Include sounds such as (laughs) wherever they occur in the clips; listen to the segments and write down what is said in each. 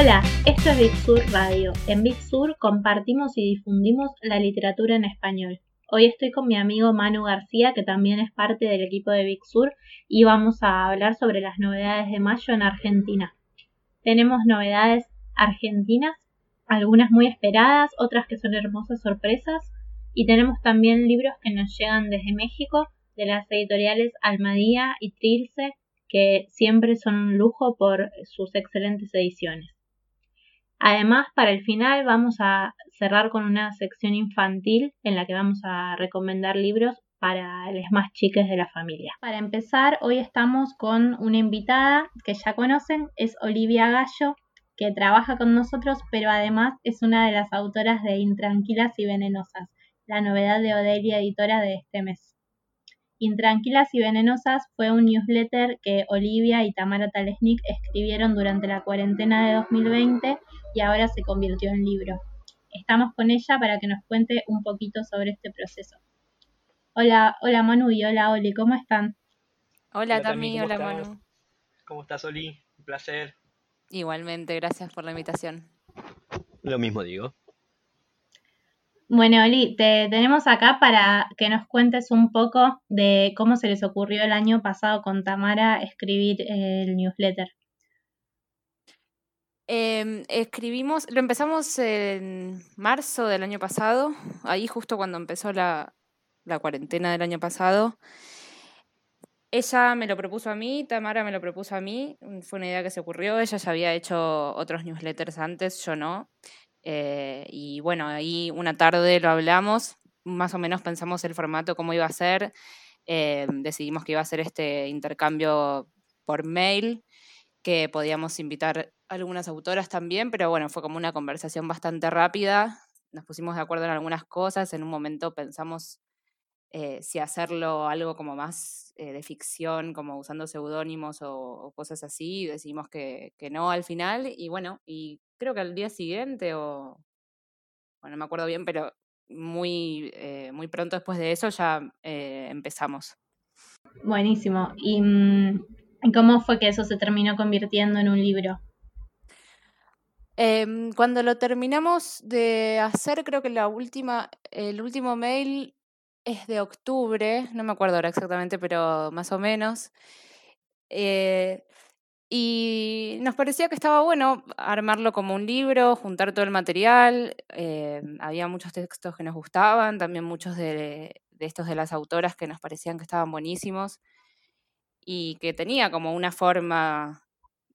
Hola, esto es Big Sur Radio. En Big Sur compartimos y difundimos la literatura en español. Hoy estoy con mi amigo Manu García, que también es parte del equipo de Big Sur, y vamos a hablar sobre las novedades de mayo en Argentina. Tenemos novedades argentinas, algunas muy esperadas, otras que son hermosas sorpresas, y tenemos también libros que nos llegan desde México, de las editoriales Almadía y Trilce, que siempre son un lujo por sus excelentes ediciones. Además, para el final vamos a cerrar con una sección infantil en la que vamos a recomendar libros para los más chiques de la familia. Para empezar, hoy estamos con una invitada que ya conocen, es Olivia Gallo, que trabaja con nosotros, pero además es una de las autoras de Intranquilas y Venenosas, la novedad de Odelia Editora de este mes. Intranquilas y Venenosas fue un newsletter que Olivia y Tamara Talesnik escribieron durante la cuarentena de 2020 y ahora se convirtió en libro. Estamos con ella para que nos cuente un poquito sobre este proceso. Hola, hola Manu y hola Oli, ¿cómo están? Hola, Tami, hola Manu. ¿Cómo estás Oli? Un placer. Igualmente, gracias por la invitación. Lo mismo digo. Bueno, Oli, te tenemos acá para que nos cuentes un poco de cómo se les ocurrió el año pasado con Tamara escribir el newsletter. Em, escribimos, lo empezamos en marzo del año pasado, ahí justo cuando empezó la, la cuarentena del año pasado. Ella me lo propuso a mí, Tamara me lo propuso a mí, fue una idea que se ocurrió, ella ya había hecho otros newsletters antes, yo no. Eh, y bueno, ahí una tarde lo hablamos, más o menos pensamos el formato, cómo iba a ser, eh, decidimos que iba a ser este intercambio por mail, que podíamos invitar algunas autoras también, pero bueno, fue como una conversación bastante rápida, nos pusimos de acuerdo en algunas cosas, en un momento pensamos eh, si hacerlo algo como más de ficción, como usando seudónimos o, cosas así, decidimos que, que, no al final, y bueno, y creo que al día siguiente o, bueno, no me acuerdo bien, pero muy, eh, muy pronto después de eso ya eh, empezamos. Buenísimo. Mm, ¿Y cómo fue que eso se terminó convirtiendo en un libro? Em, cuando lo terminamos de hacer, creo que la última, el último mail es de octubre, no me acuerdo ahora exactamente, pero más o menos. Eh, y nos parecía que estaba bueno armarlo como un libro, juntar todo el material. Eh, había muchos textos que nos gustaban, también muchos de, estos de las autoras que nos parecían que estaban buenísimos y que tenía como una forma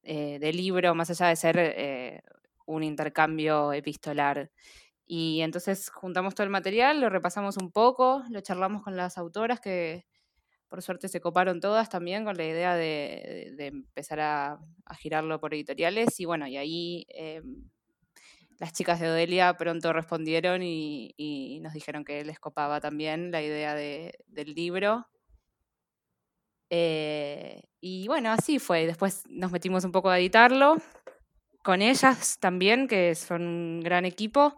eh, de libro, más allá de ser un intercambio epistolar. Y entonces juntamos todo el material, lo repasamos un poco, lo charlamos con las autoras que, por suerte se coparon todas también con la idea de, empezar a, girarlo por editoriales y bueno, y ahí eh, las chicas de Odelia pronto respondieron y, nos dijeron que les copaba también la idea del libro. Eh, y bueno, así fue. Después nos metimos un poco a editarlo con ellas también, que son un gran equipo.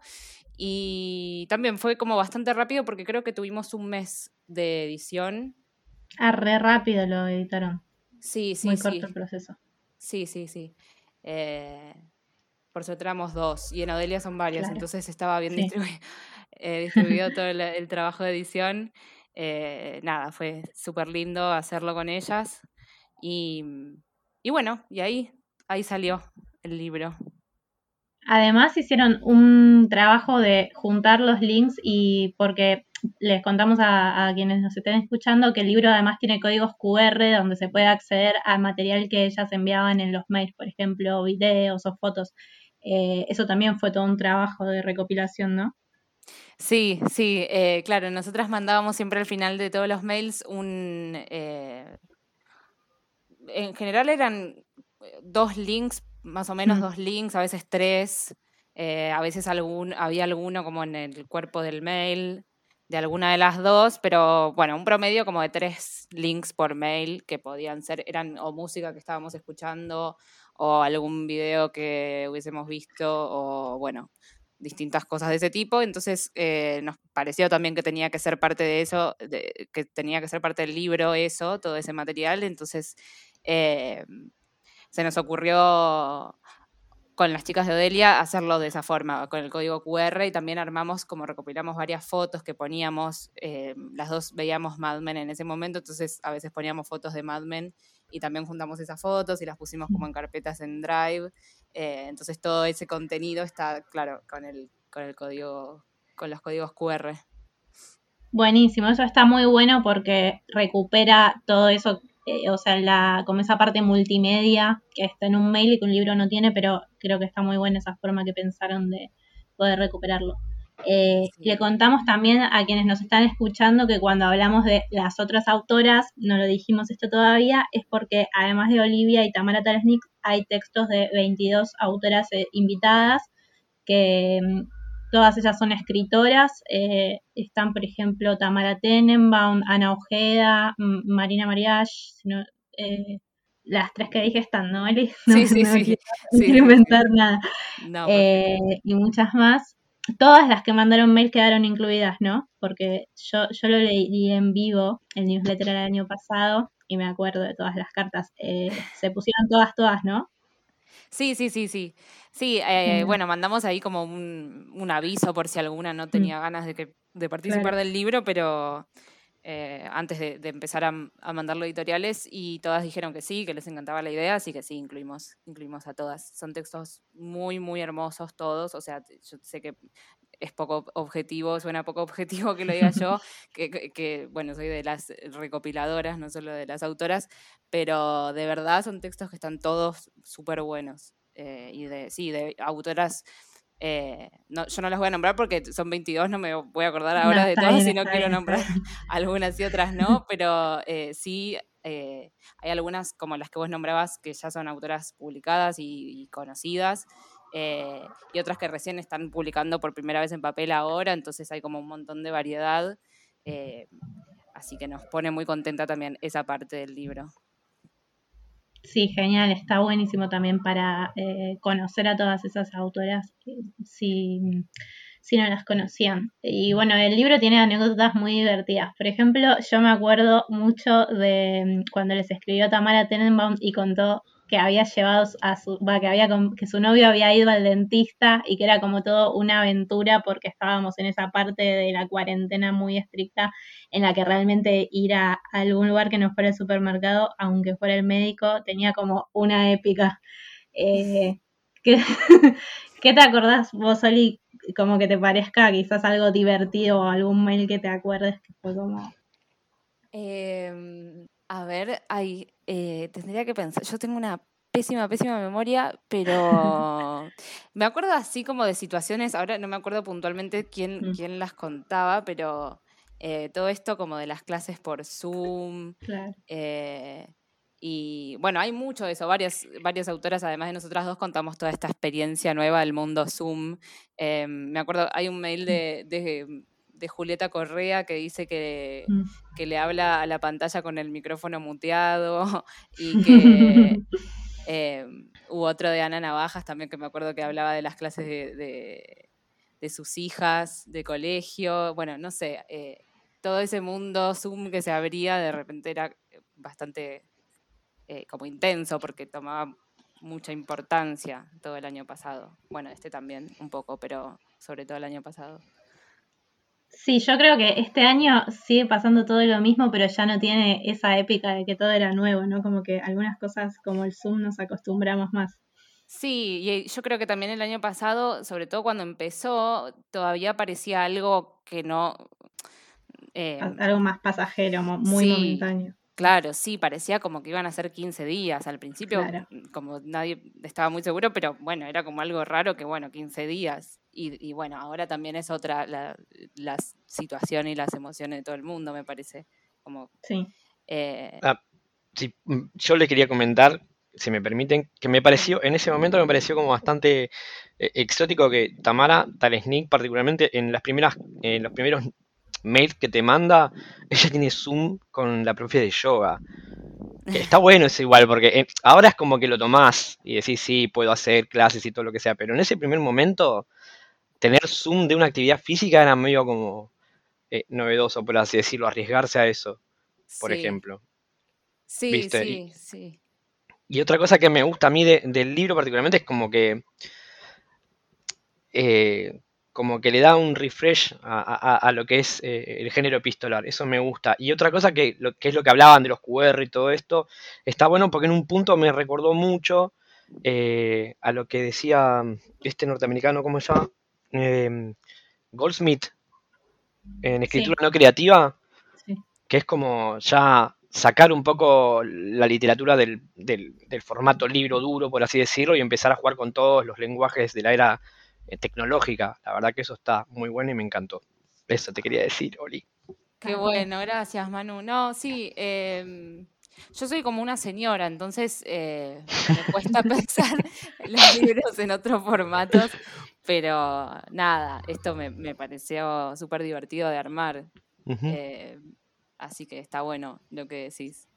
Y también fue como bastante rápido porque creo que tuvimos un mes de edición Ah, re rápido lo editaron. Sí, sí, Muy corto el proceso. Sí, sí, sí. Eh, por suerte éramos dos y en Odelia son varios, entonces estaba bien (laughs) eh, distribuido, todo el, trabajo de edición. Eh, nada, fue súper lindo hacerlo con ellas. Y, y bueno, y ahí, ahí salió el libro. Además hicieron un trabajo de juntar los links y porque les contamos a, quienes nos estén escuchando que el libro además tiene códigos QR donde se puede acceder al material que ellas enviaban en los mails, por ejemplo, videos o fotos. Eh, eso también fue todo un trabajo de recopilación, ¿no? Sí, sí, eh, claro, nosotras mandábamos siempre al final de todos los mails un... Eh, en general eran dos links, más o menos mm. dos links, a veces tres, a veces algún, había alguno como en el cuerpo del mail, de alguna de las dos, pero bueno, un promedio como de tres links por mail que podían ser, eran o música que estábamos escuchando o algún video que hubiésemos visto o bueno, distintas cosas de ese tipo. Entonces eh, nos pareció también que tenía que ser parte de eso, que tenía que ser parte del libro eso, todo ese material. Entonces eh, se nos ocurrió con las chicas de Odelia hacerlo de esa forma, con el código QR y también armamos, como recopilamos varias fotos que poníamos, eh, las dos veíamos Mad Men en ese momento, entonces a veces poníamos fotos de Mad Men y también juntamos esas fotos y las pusimos como en carpetas en Drive, eh, entonces todo ese contenido está, claro, con el, con el código, con los códigos QR. Buenísimo, eso está muy bueno porque recupera todo eso eh, o sea, la, como esa parte multimedia que está en un mail y que un libro no tiene, pero creo que está muy buena esa forma que pensaron de poder recuperarlo. Eh, le contamos también a quienes nos están escuchando que cuando hablamos de las otras autoras, no lo dijimos esto todavía, es porque además de Olivia y Tamara Talesnik, hay textos de 22 autoras eh, invitadas que mm, Todas ellas son escritoras. Eh, están, por ejemplo, Tamara Tenenbaum, Ana Ojeda, Marina Mariach. Eh, las tres que dije están, ¿no? (laughs) No, sí, sí, sí. no (laughs) quiero inventar nada. Eh, y muchas más. Todas las que mandaron mail quedaron incluidas, ¿no? Porque yo, yo lo leí en vivo, el newsletter el año pasado, y me acuerdo de todas las cartas. se pusieron todas, todas, ¿no? Sí, sí, sí, sí. Sí, eh, bueno, mandamos ahí como un, un, aviso por si alguna no mm. tenía ganas de, que, de participar del libro, pero eh, antes de, empezar a, a, mandarlo editoriales y todas dijeron que sí, que les encantaba la idea, así que sí, incluimos, incluimos a todas. Son textos muy, muy hermosos todos, o sea, yo sé que es poco objetivo, suena poco objetivo que lo diga yo, (laughs) que, que, bueno, soy de las recopiladoras, no solo de las autoras, pero de verdad son textos que están todos súper buenos. Eh, y de, sí, de autoras. Eh, no, yo no las voy a nombrar porque son 22, no me voy a acordar ahora de todas, si no quiero nombrar (laughs) algunas y otras no, (laughs) pero eh, sí hay algunas como las que vos nombrabas que ya son autoras publicadas y, conocidas. Y otras que recién están publicando por primera vez en papel ahora, entonces hay como un montón de variedad. así que nos pone muy contenta también esa parte del libro. Sí, genial, está buenísimo también para eh, conocer a todas esas autoras si, si no las conocían. Y bueno, el libro tiene anécdotas muy divertidas. Por ejemplo, yo me acuerdo mucho de mm, cuando les escribió Tamara Tenenbaum y contó que había llevado a su, que había que su novio había ido al dentista y que era como todo una aventura porque estábamos en esa parte de la cuarentena muy estricta en la que realmente ir a algún lugar que no fuera el supermercado, aunque fuera el médico, tenía como una épica. Eh, (laughs) ¿qué, (laughs) ¿Qué te acordás vos, Oli? Como que te parezca quizás algo divertido o algún mail que te acuerdes que fue como... Eh, a ver, hay, eh, tendría que pensar. Yo tengo una pésima, pésima memoria, pero (laughs) me acuerdo así como de situaciones, ahora no me acuerdo puntualmente quién, mm. quién las contaba, pero eh, todo esto como de las clases por Zoom. Eh, y bueno, hay mucho de eso. Varias, varias autoras, además de nosotras dos, contamos toda esta experiencia nueva del mundo Zoom. me acuerdo, hay un mail de de Julieta Correa que dice que, mm. que, le habla a la pantalla con el micrófono muteado (laughs) y (laughs) que eh, hubo otro de Ana Navajas también que me acuerdo que hablaba de las clases de, de, sus hijas, de colegio, bueno, no sé, eh, todo ese mundo Zoom que se abría de repente era bastante eh, como intenso porque tomaba mucha importancia todo el año pasado. Bueno, este también un poco, pero sobre todo el año pasado. Sí, yo creo que este año sigue pasando todo lo mismo, pero ya no tiene esa épica de que todo era nuevo, ¿no? Como que algunas cosas como el Zoom nos acostumbramos más. Sí, y yo creo que también el año pasado, sobre todo cuando empezó, todavía parecía algo que no... Eh, algo más pasajero, muy momentáneo. Claro, sí, parecía como que iban a ser 15 días. Al principio, como nadie estaba muy seguro, pero bueno, era como algo raro que, bueno, 15 días. Y, bueno, ahora también es otra la, situación y las emociones de todo el mundo, me parece. Como, sí. Eh, ah, sí. Mm, yo le quería comentar, si me permiten, que me pareció, en ese momento me pareció como bastante eh, exótico que Tamara Talesnik, particularmente en las primeras, en los primeros mail que te manda, (laughs) ella tiene Zoom con la profe de yoga. Está bueno eso igual, porque eh, ahora es como que lo tomás y decís, sí, puedo hacer clases y todo lo que sea, pero en ese primer momento, tener Zoom de una actividad física era medio como eh, novedoso, por así decirlo, arriesgarse a eso, por ejemplo. Sí, sí, sí. Y otra cosa que me gusta a mí del libro particularmente es como que eh, como que le da un refresh a, lo que es eh, el género epistolar. Eso me gusta. Y otra cosa que, lo, que es lo que hablaban de los QR y todo esto, está bueno porque en un punto me recordó mucho eh, a lo que decía este norteamericano, ¿cómo se llama? Em, Goldsmith, en escritura no creativa, que es como ya sacar un poco la literatura del, del, formato libro duro, por así decirlo, y empezar a jugar con todos los lenguajes de la era eh, tecnológica. La verdad que eso está muy bueno y me encantó. Eso te quería decir, Oli. Qué bueno, gracias Manu. No, sí, em, yo soy como una señora, entonces eh, me cuesta (laughs) pensar los libros en otros formatos, pero nada, esto me, pareció súper divertido de armar. Eh, así que está bueno lo que decís.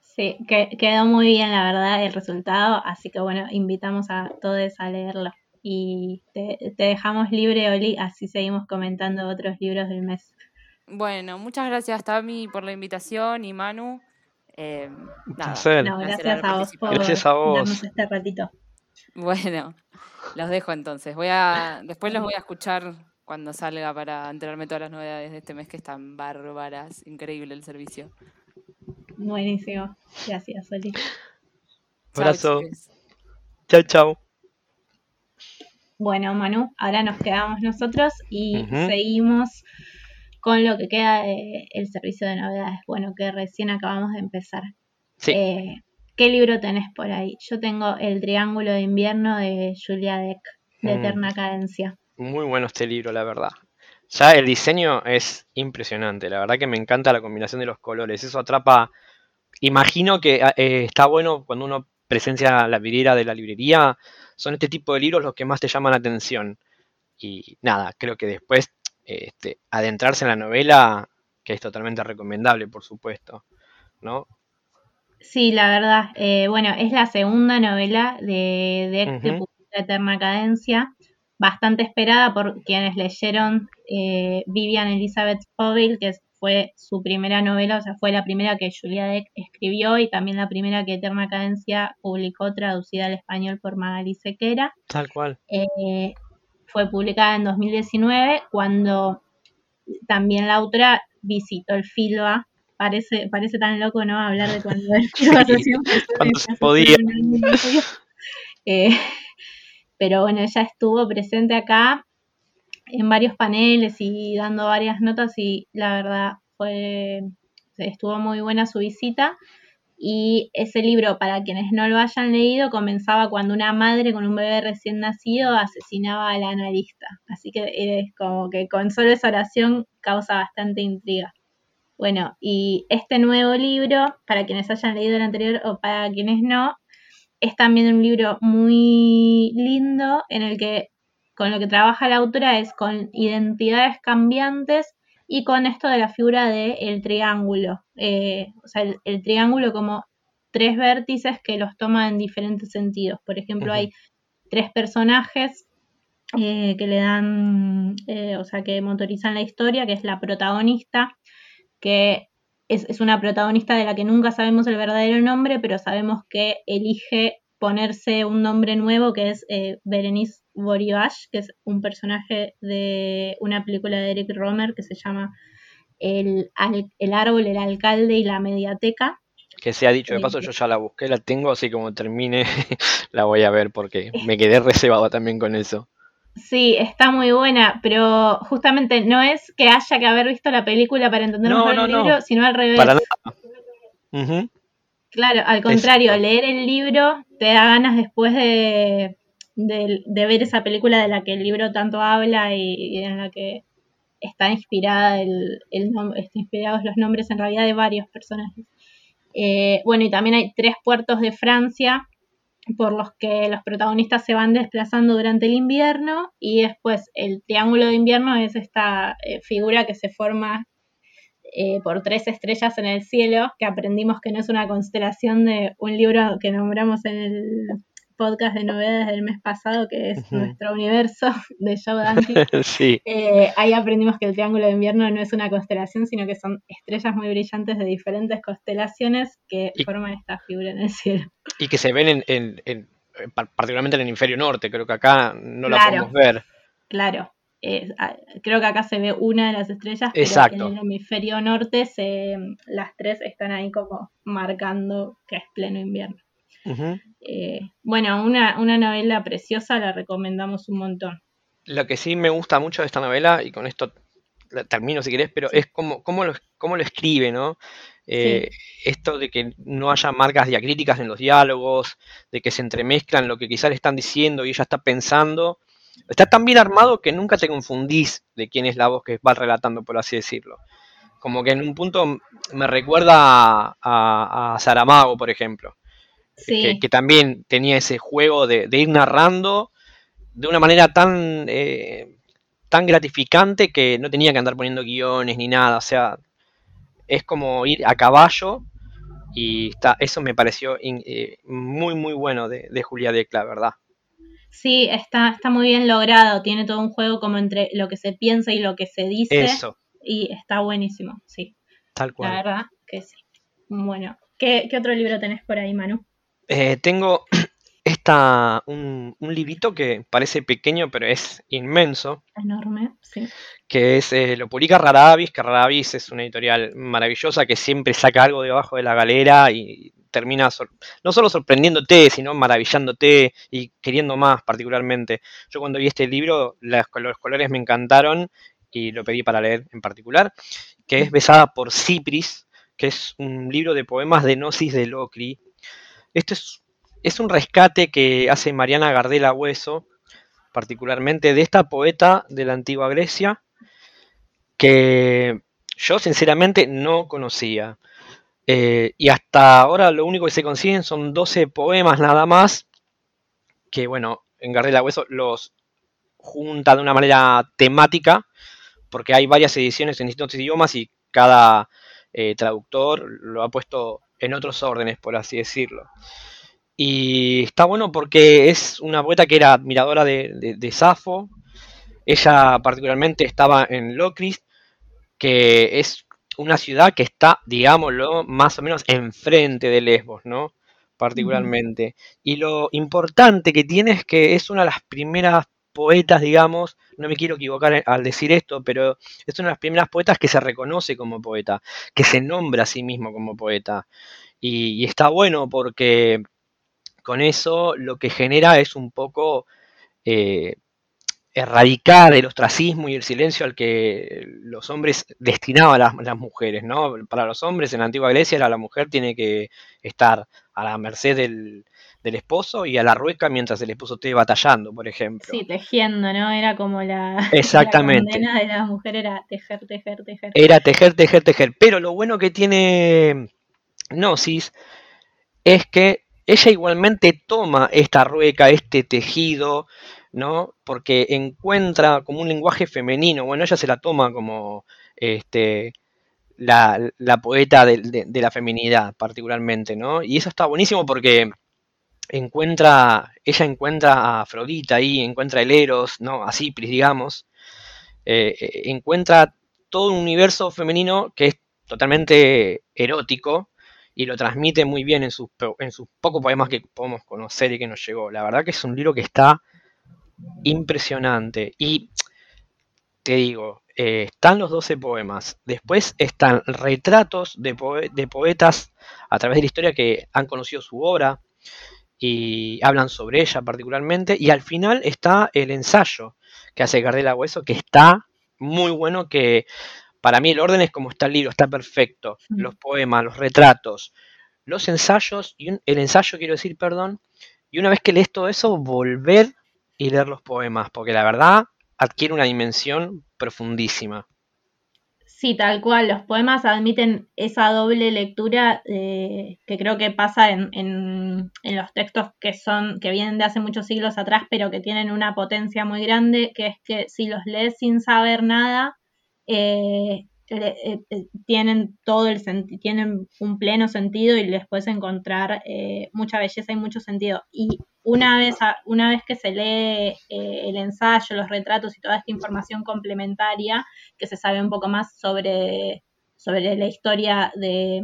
Sí, que, quedó muy bien la verdad el resultado, así que bueno, invitamos a todos a leerlo y te, dejamos libre, Oli, así seguimos comentando otros libros del mes. Bueno, muchas gracias, Tami, por la invitación y Manu. Eh, gracias, a vos por gracias a vos. este ratito. Bueno, los dejo entonces. Voy a, después los voy a escuchar cuando salga para enterarme todas las novedades de este mes que están bárbaras. Increíble el servicio. Buenísimo. Gracias, Oli. Abrazo. Chao, chao. Bueno, Manu, ahora nos quedamos nosotros y seguimos con lo que queda del servicio de novedades. Bueno, que recién acabamos de empezar. Eh, ¿Qué libro tenés por ahí? Yo tengo El Triángulo de Invierno de Julia Deck, de mm. Eterna Cadencia. Muy bueno este libro, la verdad. Ya el diseño es impresionante, la verdad que me encanta la combinación de los colores. Eso atrapa. Imagino que eh, está bueno cuando uno presencia la vidriera de la librería son este tipo de libros los que más te llaman la atención. Y nada, creo que después este, adentrarse en la novela, que es totalmente recomendable, por supuesto, ¿no? Sí, la verdad. Eh, bueno, es la segunda novela de, de Eterna Cadencia, bastante esperada por quienes leyeron eh, Vivian Elizabeth Fogel, que fue su primera novela, o sea, fue la primera que Julia Deck escribió y también la primera que Eterna Cadencia publicó traducida al español por Magali Sequera. Tal cual. Eh, fue publicada en 2019 cuando también la autora visitó el FILBA. Parece, parece tan loco, ¿no? Hablar de cuando (laughs) FILBA cuando se podía. Eh, pero bueno, ella estuvo presente acá en varios paneles y dando varias notas y la verdad fue estuvo muy buena su visita. Y ese libro para quienes no lo hayan leído comenzaba cuando una madre con un bebé recién nacido asesinaba al analista. Así que es como que con solo esa oración causa bastante intriga bueno y este nuevo libro para quienes hayan leído el anterior o para quienes no es también un libro muy lindo en el que con lo que trabaja la autora es con identidades cambiantes y con esto de la figura del triángulo. Eh, o sea, el, triángulo como tres vértices que los toma en diferentes sentidos. Por ejemplo, hay tres personajes eh, que le dan, eh, o sea, que motorizan la historia, que es la protagonista, que es, es, una protagonista de la que nunca sabemos el verdadero nombre, pero sabemos que elige ponerse un nombre nuevo que es eh, Berenice Borivash, que es un personaje de una película de Eric Romer que se llama El, el árbol, el alcalde y la mediateca. Que se ha dicho, de paso yo ya la busqué, la tengo, así como termine (laughs) la voy a ver porque me quedé reservado también con eso. Sí, está muy buena, pero justamente no es que haya que haber visto la película para entender mejor el libro, sino al revés. Para nada. Claro, al contrario, leer el libro te da ganas después de, ver esa película de la que el libro tanto habla y, en la que está inspirada el, el están inspirados los nombres en realidad de varios personajes. Eh, bueno, y también hay tres puertos de Francia por los que los protagonistas se van desplazando durante el invierno y después el triángulo de invierno es esta eh, figura que se forma eh, por tres estrellas en el cielo, que aprendimos que no es una constelación de un libro que nombramos en el podcast de novedades del mes pasado, que es nuestro universo (laughs) de Joe Dante. (laughs) sí. Eh, ahí aprendimos que el triángulo de invierno no es una constelación, sino que son estrellas muy brillantes de diferentes constelaciones que forman esta figura en el cielo. Y que se ven en, particularmente en el hemisferio norte, creo que acá no la podemos ver. Claro, creo que acá se ve una de las estrellas, pero en el hemisferio norte se, las tres están ahí como marcando que es pleno invierno. Eh, bueno, una, novela preciosa, la recomendamos un montón. Lo que sí me gusta mucho de esta novela, y con esto termino si querés, pero es como, cómo, lo, cómo lo escribe, ¿no? Eh, esto de que no haya marcas diacríticas en los diálogos, de que se entremezclan lo que quizás le están diciendo y ella está pensando Está tan bien armado que nunca te confundís de quién es la voz que va relatando, por así decirlo. Como que en un punto me recuerda a, Saramago, por ejemplo. Que, también tenía ese juego de, ir narrando de una manera tan, eh, tan gratificante que no tenía que andar poniendo guiones ni nada. O sea, es como ir a caballo y está, eso me pareció eh, muy, muy bueno de, de Julia Decla, ¿verdad? Sí, está, está muy bien logrado. Tiene todo un juego como entre lo que se piensa y lo que se dice. Eso. Y está buenísimo, sí. Tal cual. La verdad que sí. Bueno, ¿qué, otro libro tenés por ahí, Manu? Eh, tengo (clears throat) esta, un, un, librito que parece pequeño, pero es inmenso. Enorme, sí. Que es, eh, lo publica Raravis, que Raravis es una editorial maravillosa que siempre saca algo debajo de la galera y termina no solo sorprendiéndote, sino maravillándote y queriendo más particularmente. Yo cuando vi este libro, los colores me encantaron y lo pedí para leer en particular, que es Besada por Cipris, que es un libro de poemas de Gnosis de Locri. Esto es, un rescate que hace Mariana Gardela Hueso, particularmente de esta poeta de la antigua Grecia, que yo sinceramente no conocía. Eh, y hasta ahora lo único que se consiguen son 12 poemas nada más, que bueno, en Gardela Hueso los junta de una manera temática, porque hay varias ediciones en distintos idiomas y cada eh, traductor lo ha puesto en otros órdenes, por así decirlo. Y está bueno porque es una poeta que era admiradora de, de Safo. Ella particularmente estaba en Locris, que es una ciudad que está, digámoslo, más o menos enfrente de Lesbos, ¿no? Particularmente. Y lo importante que tiene es que es una de las primeras poetas, digamos, no me quiero equivocar al decir esto, pero es una de las primeras poetas que se reconoce como poeta, que se nombra a sí mismo como poeta. Y, está bueno porque con eso lo que genera es un poco eh, erradicar el ostracismo y el silencio al que los hombres destinaban a las, mujeres, ¿no? Para los hombres en la antigua Grecia la mujer tiene que estar a la merced del, esposo y a la rueca mientras el esposo esté batallando, por ejemplo. Sí, tejiendo, ¿no? Era como la, (laughs) Exactamente. la de la mujer era tejer, tejer, tejer. Era tejer, tejer, tejer. Pero lo bueno que tiene Gnosis es que ella igualmente toma esta rueca, este tejido, ¿no? Porque encuentra como un lenguaje femenino, bueno, ella se la toma como este, la, poeta de, la feminidad particularmente, ¿no? Y eso está buenísimo porque encuentra, ella encuentra a Afrodita ahí, encuentra el Eros, ¿no? A Cipris, digamos, eh, eh, encuentra todo un universo femenino que es totalmente erótico y lo transmite muy bien en sus, en sus pocos poemas que podemos conocer y que nos llegó. La verdad que es un libro que está impresionante. Y te digo, eh, están los 12 poemas. Después están retratos de, poetas a través de la historia que han conocido su obra y hablan sobre ella particularmente. Y al final está el ensayo que hace Gardela Hueso, que está muy bueno, que para mí el orden es como está el libro, está perfecto. Mm. Los poemas, los retratos, los ensayos, y el ensayo quiero decir, perdón, y una vez que lees todo eso, volver y leer los poemas, porque la verdad adquiere una dimensión profundísima. Sí, tal cual. Los poemas admiten esa doble lectura eh, que creo que pasa en, en, los textos que son, que vienen de hace muchos siglos atrás, pero que tienen una potencia muy grande, que es que si los lees sin saber nada, eh, eh, eh, tienen todo el tienen un pleno sentido y les puedes encontrar mucha belleza y mucho sentido. Y una vez, una vez que se lee el ensayo, los retratos y toda esta información complementaria, que se sabe un poco más sobre, sobre la historia de,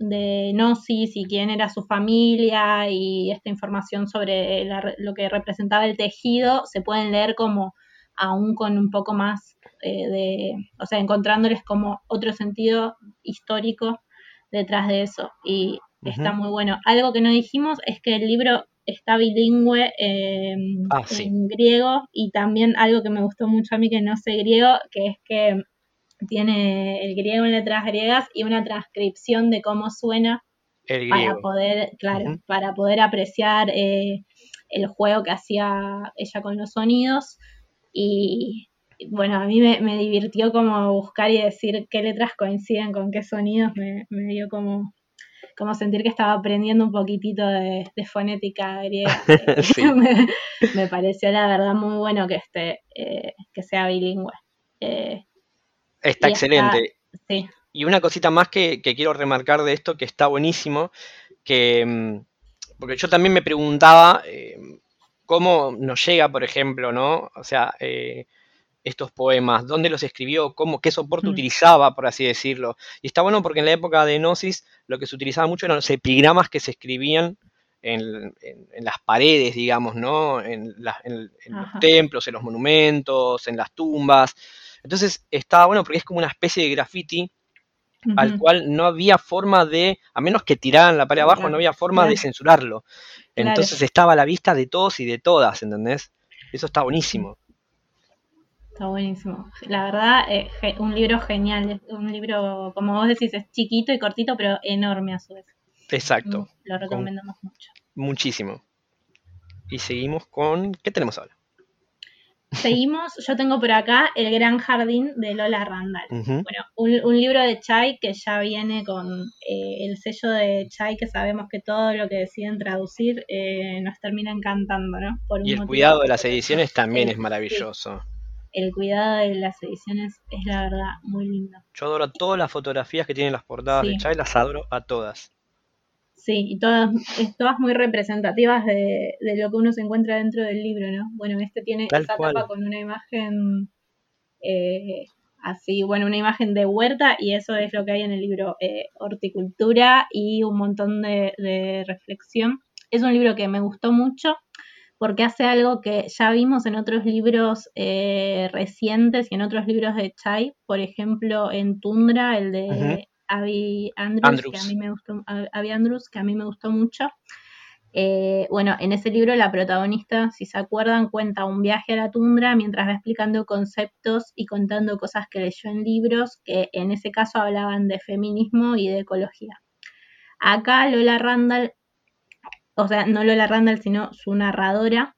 de Gnosis y quién era su familia y esta información sobre lo que representaba el tejido, se pueden leer como aún con un poco más eh, de, o sea, encontrándoles como otro sentido histórico detrás de eso. Y está muy bueno. Algo que no dijimos es que el libro está bilingüe ah, en griego y también algo que me gustó mucho a mí que no sé griego, que es que tiene el griego en letras griegas y una transcripción de cómo suena para poder, claro, para poder apreciar eh, el juego que hacía ella con los sonidos. Y bueno, a mí me, divirtió como buscar y decir qué letras coinciden con qué sonidos, me, dio como, como sentir que estaba aprendiendo un poquitito de, fonética griega. (laughs) (laughs) me, pareció la verdad muy bueno que, esté, eh, que sea bilingüe. Eh, Está excelente. Y una cosita más que, quiero remarcar de esto, que está buenísimo, que mm, porque yo también me preguntaba eh, cómo nos llega, por ejemplo, ¿no? O sea, eh, estos poemas, dónde los escribió, cómo, qué soporte mm. utilizaba, por así decirlo. Y está bueno porque en la época de Gnosis lo que se utilizaba mucho eran los epigramas que se escribían en, las paredes, digamos, ¿no? En, en los templos, en los monumentos, en las tumbas. Entonces estaba bueno porque es como una especie de graffiti al cual no había forma de, a menos que tiraran la pared abajo, no había forma de censurarlo. Entonces estaba a la vista de todos y de todas, ¿entendés? Eso está buenísimo. Está buenísimo. La verdad, eh, un libro genial. Un libro, como vos decís, es chiquito y cortito, pero enorme a su vez. Exacto. Lo recomendamos mucho. Muchísimo. Y seguimos con. ¿Qué tenemos ahora? Seguimos, yo tengo por acá El Gran Jardín de Lola Randall. Bueno, un, libro de Chai que ya viene con eh, el sello de Chai, que sabemos que todo lo que deciden traducir eh, nos termina encantando, ¿no? y el cuidado de las ediciones también es maravilloso. El cuidado de las ediciones es la verdad muy lindo. Yo adoro todas las fotografías que tienen las portadas de Chai, las adoro a todas. Sí, y todas, todas muy representativas de, lo que uno se encuentra dentro del libro, ¿no? Bueno, este tiene esa tapa con una imagen eh, así, bueno, una imagen de huerta y eso es lo que hay en el libro, eh, horticultura y un montón de, reflexión. Es un libro que me gustó mucho porque hace algo que ya vimos en otros libros eh, recientes y en otros libros de Chai, por ejemplo en Tundra, el de Abby Andrews, que a mí me gustó, Andrews, que a mí me gustó mucho. Eh, bueno, en ese libro la protagonista, si se acuerdan, cuenta un viaje a la tundra mientras va explicando conceptos y contando cosas que leyó en libros que en ese caso hablaban de feminismo y de ecología. Acá Lola Randall, o sea, no Lola Randall, sino su narradora,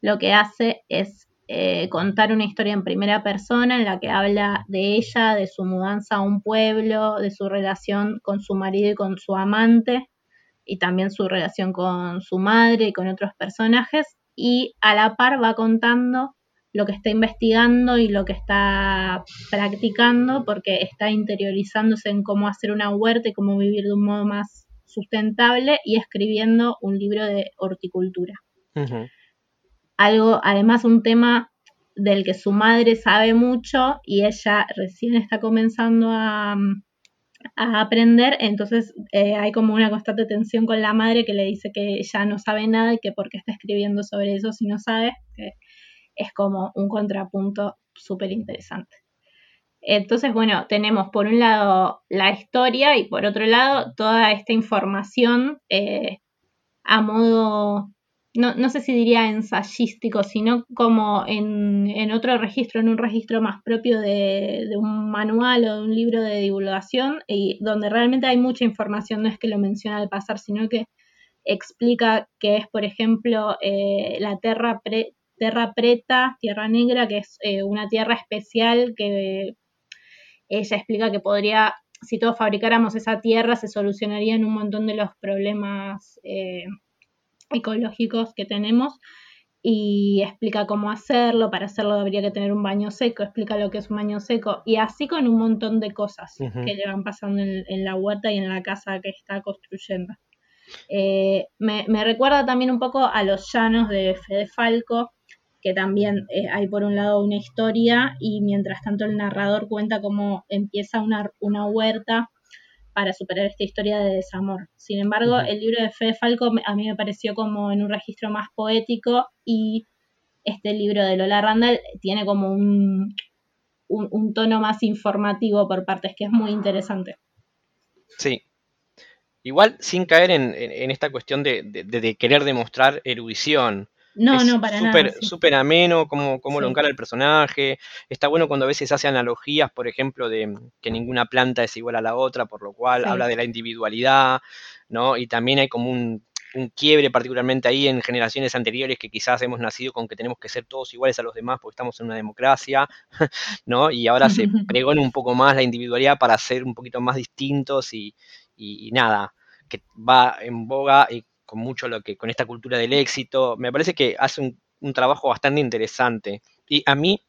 lo que hace es eh, contar una historia en primera persona en la que habla de ella, de su mudanza a un pueblo, de su relación con su marido y con su amante, y también su relación con su madre y con otros personajes, y a la par va contando lo que está investigando y lo que está practicando, porque está interiorizándose en cómo hacer una huerta y cómo vivir de un modo más sustentable y escribiendo un libro de horticultura algo, además un tema del que su madre sabe mucho y ella recién está comenzando a, aprender, entonces eh, hay como una constante tensión con la madre que le dice que ella no sabe nada y que porque está escribiendo sobre eso si no sabe, que es como un contrapunto súper interesante. Entonces, bueno, tenemos por un lado la historia y por otro lado toda esta información eh, a modo no, no sé si diría ensayístico, sino como en, en, otro registro, en un registro más propio de, un manual o de un libro de divulgación, y donde realmente hay mucha información, no es que lo menciona al pasar, sino que explica que es, por ejemplo, eh, la tierra, terra preta, tierra negra, que es eh, una tierra especial que ella explica que podría, si todos fabricáramos esa tierra, se solucionarían un montón de los problemas. Eh, ecológicos que tenemos y explica cómo hacerlo. Para hacerlo habría que tener un baño seco, explica lo que es un baño seco y así con un montón de cosas que le van pasando en, la huerta y en la casa que está construyendo. Eh, me, recuerda también un poco a los llanos de Fede Falco, que también eh, hay por un lado una historia y mientras tanto el narrador cuenta cómo empieza una, una huerta para superar esta historia de desamor. Sin embargo, el libro de Fede Falco a mí me pareció como en un registro más poético y este libro de Lola Randall tiene como un, un, tono más informativo por partes, que es muy interesante. Sí. Igual sin caer en, esta cuestión de, querer demostrar erudición. No, no, para nada. Súper ameno, cómo, cómo lo encara el personaje. Está bueno cuando a veces hace analogías, por ejemplo, de que ninguna planta es igual a la otra, por lo cual habla de la individualidad, ¿no? Y también hay como un, quiebre particularmente ahí en generaciones anteriores que quizás hemos nacido con que tenemos que ser todos iguales a los demás porque estamos en una democracia, (laughs) ¿no? Y ahora se (laughs) pregona un poco más la individualidad para ser un poquito más distintos y, y nada, que va en boga y con mucho lo que, con esta cultura del éxito. Me parece que hace un, trabajo bastante interesante. Y a mí,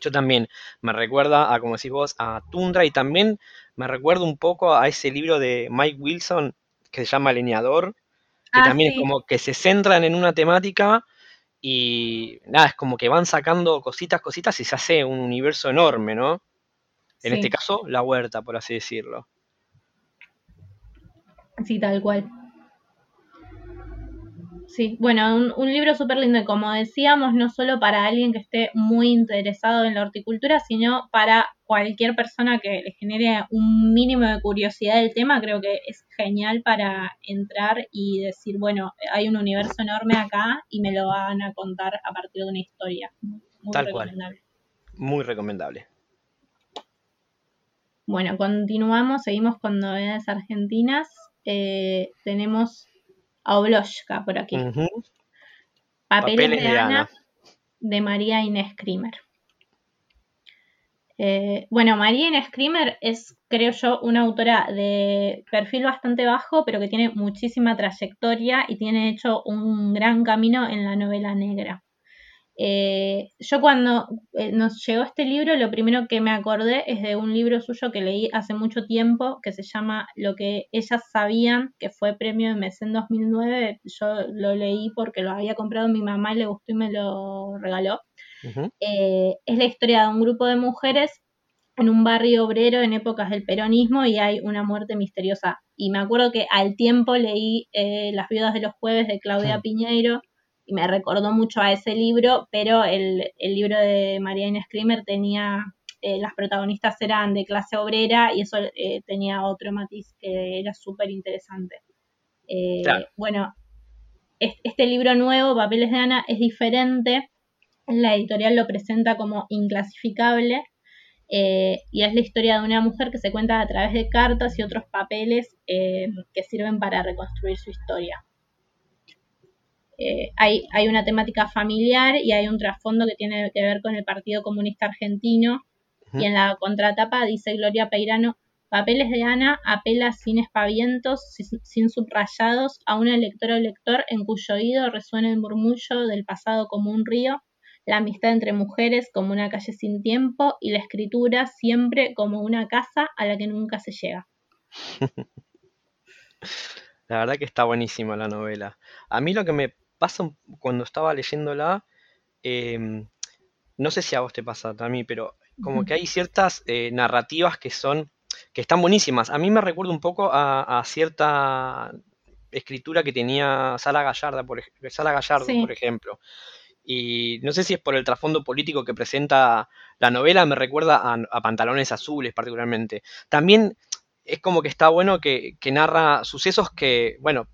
yo también me recuerda a, como decís vos, a Tundra y también me recuerda un poco a ese libro de Mike Wilson que se llama Leñador, que ah, también es como que se centran en una temática y nada, es como que van sacando cositas, cositas y se hace un universo enorme, ¿no? En este caso, la huerta, por así decirlo. Sí, tal cual. Sí, bueno, un, libro súper lindo y como decíamos, no solo para alguien que esté muy interesado en la horticultura, sino para cualquier persona que le genere un mínimo de curiosidad del tema, creo que es genial para entrar y decir, bueno, hay un universo enorme acá y me lo van a contar a partir de una historia. Muy Tal recomendable. Cual. Muy recomendable. Bueno, continuamos, seguimos con novedades argentinas. Eh, tenemos Obloshka por aquí. Papeles, de, Ana, de María Inés Krimer. Eh, bueno, María Inés Krimer es, creo yo, una autora de perfil bastante bajo, pero que tiene muchísima trayectoria y tiene hecho un gran camino en la novela negra. Eh, yo cuando eh, nos llegó este libro, lo primero que me acordé es de un libro suyo que leí hace mucho tiempo, que se llama Lo que ellas sabían, que fue premio de en 2009. Yo lo leí porque lo había comprado mi mamá y le gustó y me lo regaló. Eh, es la historia de un grupo de mujeres en un barrio obrero en épocas del peronismo y hay una muerte misteriosa. Y me acuerdo que al tiempo leí Las viudas de los jueves de Claudia Piñeiro y me recordó mucho a ese libro, pero el, libro de María Inés tenía, eh, las protagonistas eran de clase obrera y eso eh, tenía otro matiz que era súper interesante. Eh, bueno, este libro nuevo, Papeles de Ana, es diferente. La editorial lo presenta como inclasificable y es la historia de una mujer que se cuenta a través de cartas y otros papeles que sirven para reconstruir su historia. Eh, hay, hay, una temática familiar y hay un trasfondo que tiene que ver con el Partido Comunista Argentino. Y en la contratapa dice Gloria Peirano, Papeles de Ana apela sin espavientos, sin, subrayados, a una lectora o lector en cuyo oído resuena el murmullo del pasado como un río, la amistad entre mujeres como una calle sin tiempo y la escritura siempre como una casa a la que nunca se llega. (laughs) La verdad que está buenísima la novela. A mí lo que me pasa cuando estaba leyéndola, em, no sé si a vos te pasa también, pero como que hay ciertas eh, narrativas que son, que están buenísimas. A mí me recuerda un poco a, cierta escritura que tenía Sala Gallarda, por, Sala Gallardo, por ejemplo. Y no sé si es por el trasfondo político que presenta la novela, me recuerda a, Pantalones Azules particularmente. También es como que está bueno que, que, narra sucesos que, bueno,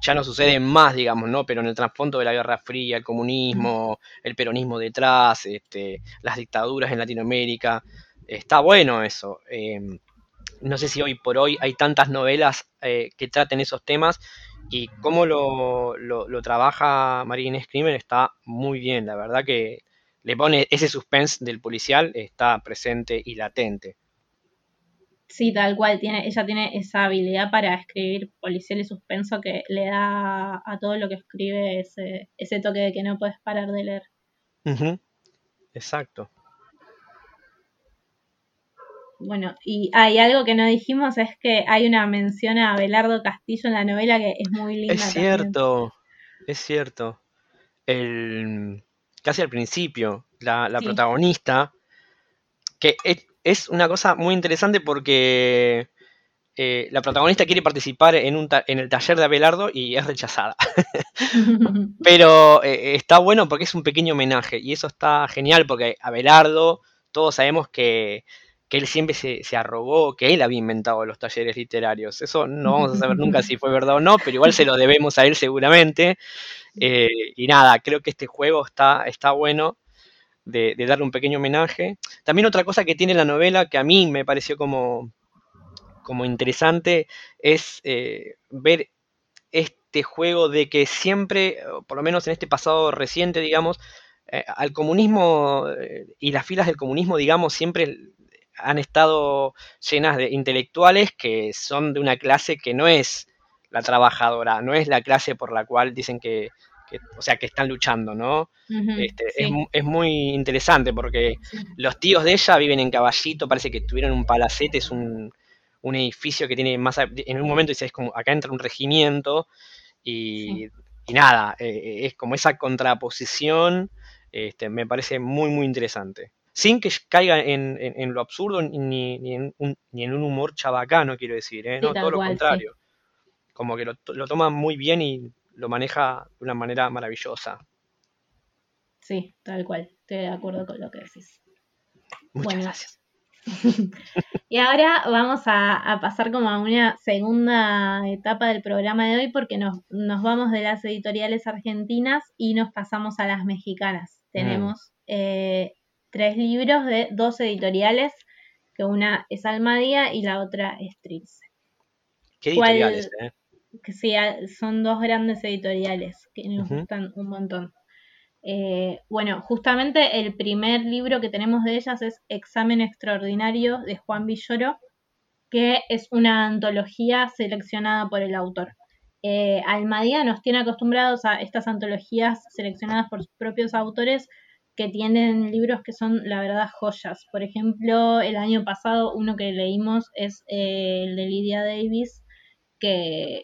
ya no suceden más, digamos, ¿no? Pero en el trasfondo de la Guerra Fría, el comunismo, el peronismo detrás, este, las dictaduras en Latinoamérica, está bueno eso. Em, no sé si hoy por hoy hay tantas novelas eh, que traten esos temas y cómo lo, lo, trabaja María Inés está muy bien, la verdad que le pone ese suspense del policial, está presente y latente. Sí, tal cual, tiene, ella tiene esa habilidad para escribir policial y suspenso que le da a todo lo que escribe ese, ese toque de que no puedes parar de leer. Exacto. Bueno, y hay algo que no dijimos es que hay una mención a Abelardo Castillo en la novela que es muy linda. Es cierto, es cierto. El, casi al principio, la, protagonista, que es, una cosa muy interesante porque eh, la protagonista quiere participar en, un en el taller de Abelardo y es rechazada. (laughs) Pero eh, está bueno porque es un pequeño homenaje y eso está genial porque Abelardo, todos sabemos que, él siempre se, se, arrogó que él había inventado los talleres literarios. Eso no vamos a saber nunca si fue verdad o no, pero igual se lo debemos a él seguramente. (laughs) Eh, y nada, creo que este juego está, está bueno de, darle un pequeño homenaje. También otra cosa que tiene la novela que a mí me pareció como, como interesante es eh, ver este juego de que siempre, por lo menos en este pasado reciente, digamos, eh, al comunismo y las filas del comunismo, digamos, siempre han estado llenas de intelectuales que son de una clase que no es la trabajadora, no es la clase por la cual dicen que, o sea, que están luchando, ¿no? Este, es, muy interesante porque los tíos de ella viven en Caballito, parece que tuvieron un palacete, es un, edificio que tiene más, en un momento dice, es como, acá entra un regimiento y, nada, eh, es como esa contraposición, este, me parece muy, muy interesante sin que caiga en, lo absurdo ni, en un, ni, en un, humor chabacano, quiero decir, ¿eh? no, todo lo contrario. Como que lo, lo, toma muy bien y lo maneja de una manera maravillosa. Sí, tal cual, estoy de acuerdo con lo que decís. Muchas gracias. (laughs) y ahora vamos a, pasar como a una segunda etapa del programa de hoy porque nos, vamos de las editoriales argentinas y nos pasamos a las mexicanas. Mm. Tenemos eh, tres libros de dos editoriales, que una es Almadía y la otra es Trilce. ¿Qué editoriales? Eh? Que sí, son dos grandes editoriales que nos gustan un montón. Eh, bueno, justamente el primer libro que tenemos de ellas es Examen Extraordinario de Juan Villoro, que es una antología seleccionada por el autor. Eh, Almadía nos tiene acostumbrados a estas antologías seleccionadas por sus propios autores, que tienen libros que son, la verdad, joyas. Por ejemplo, el año pasado uno que leímos es eh, el de Lydia Davis, que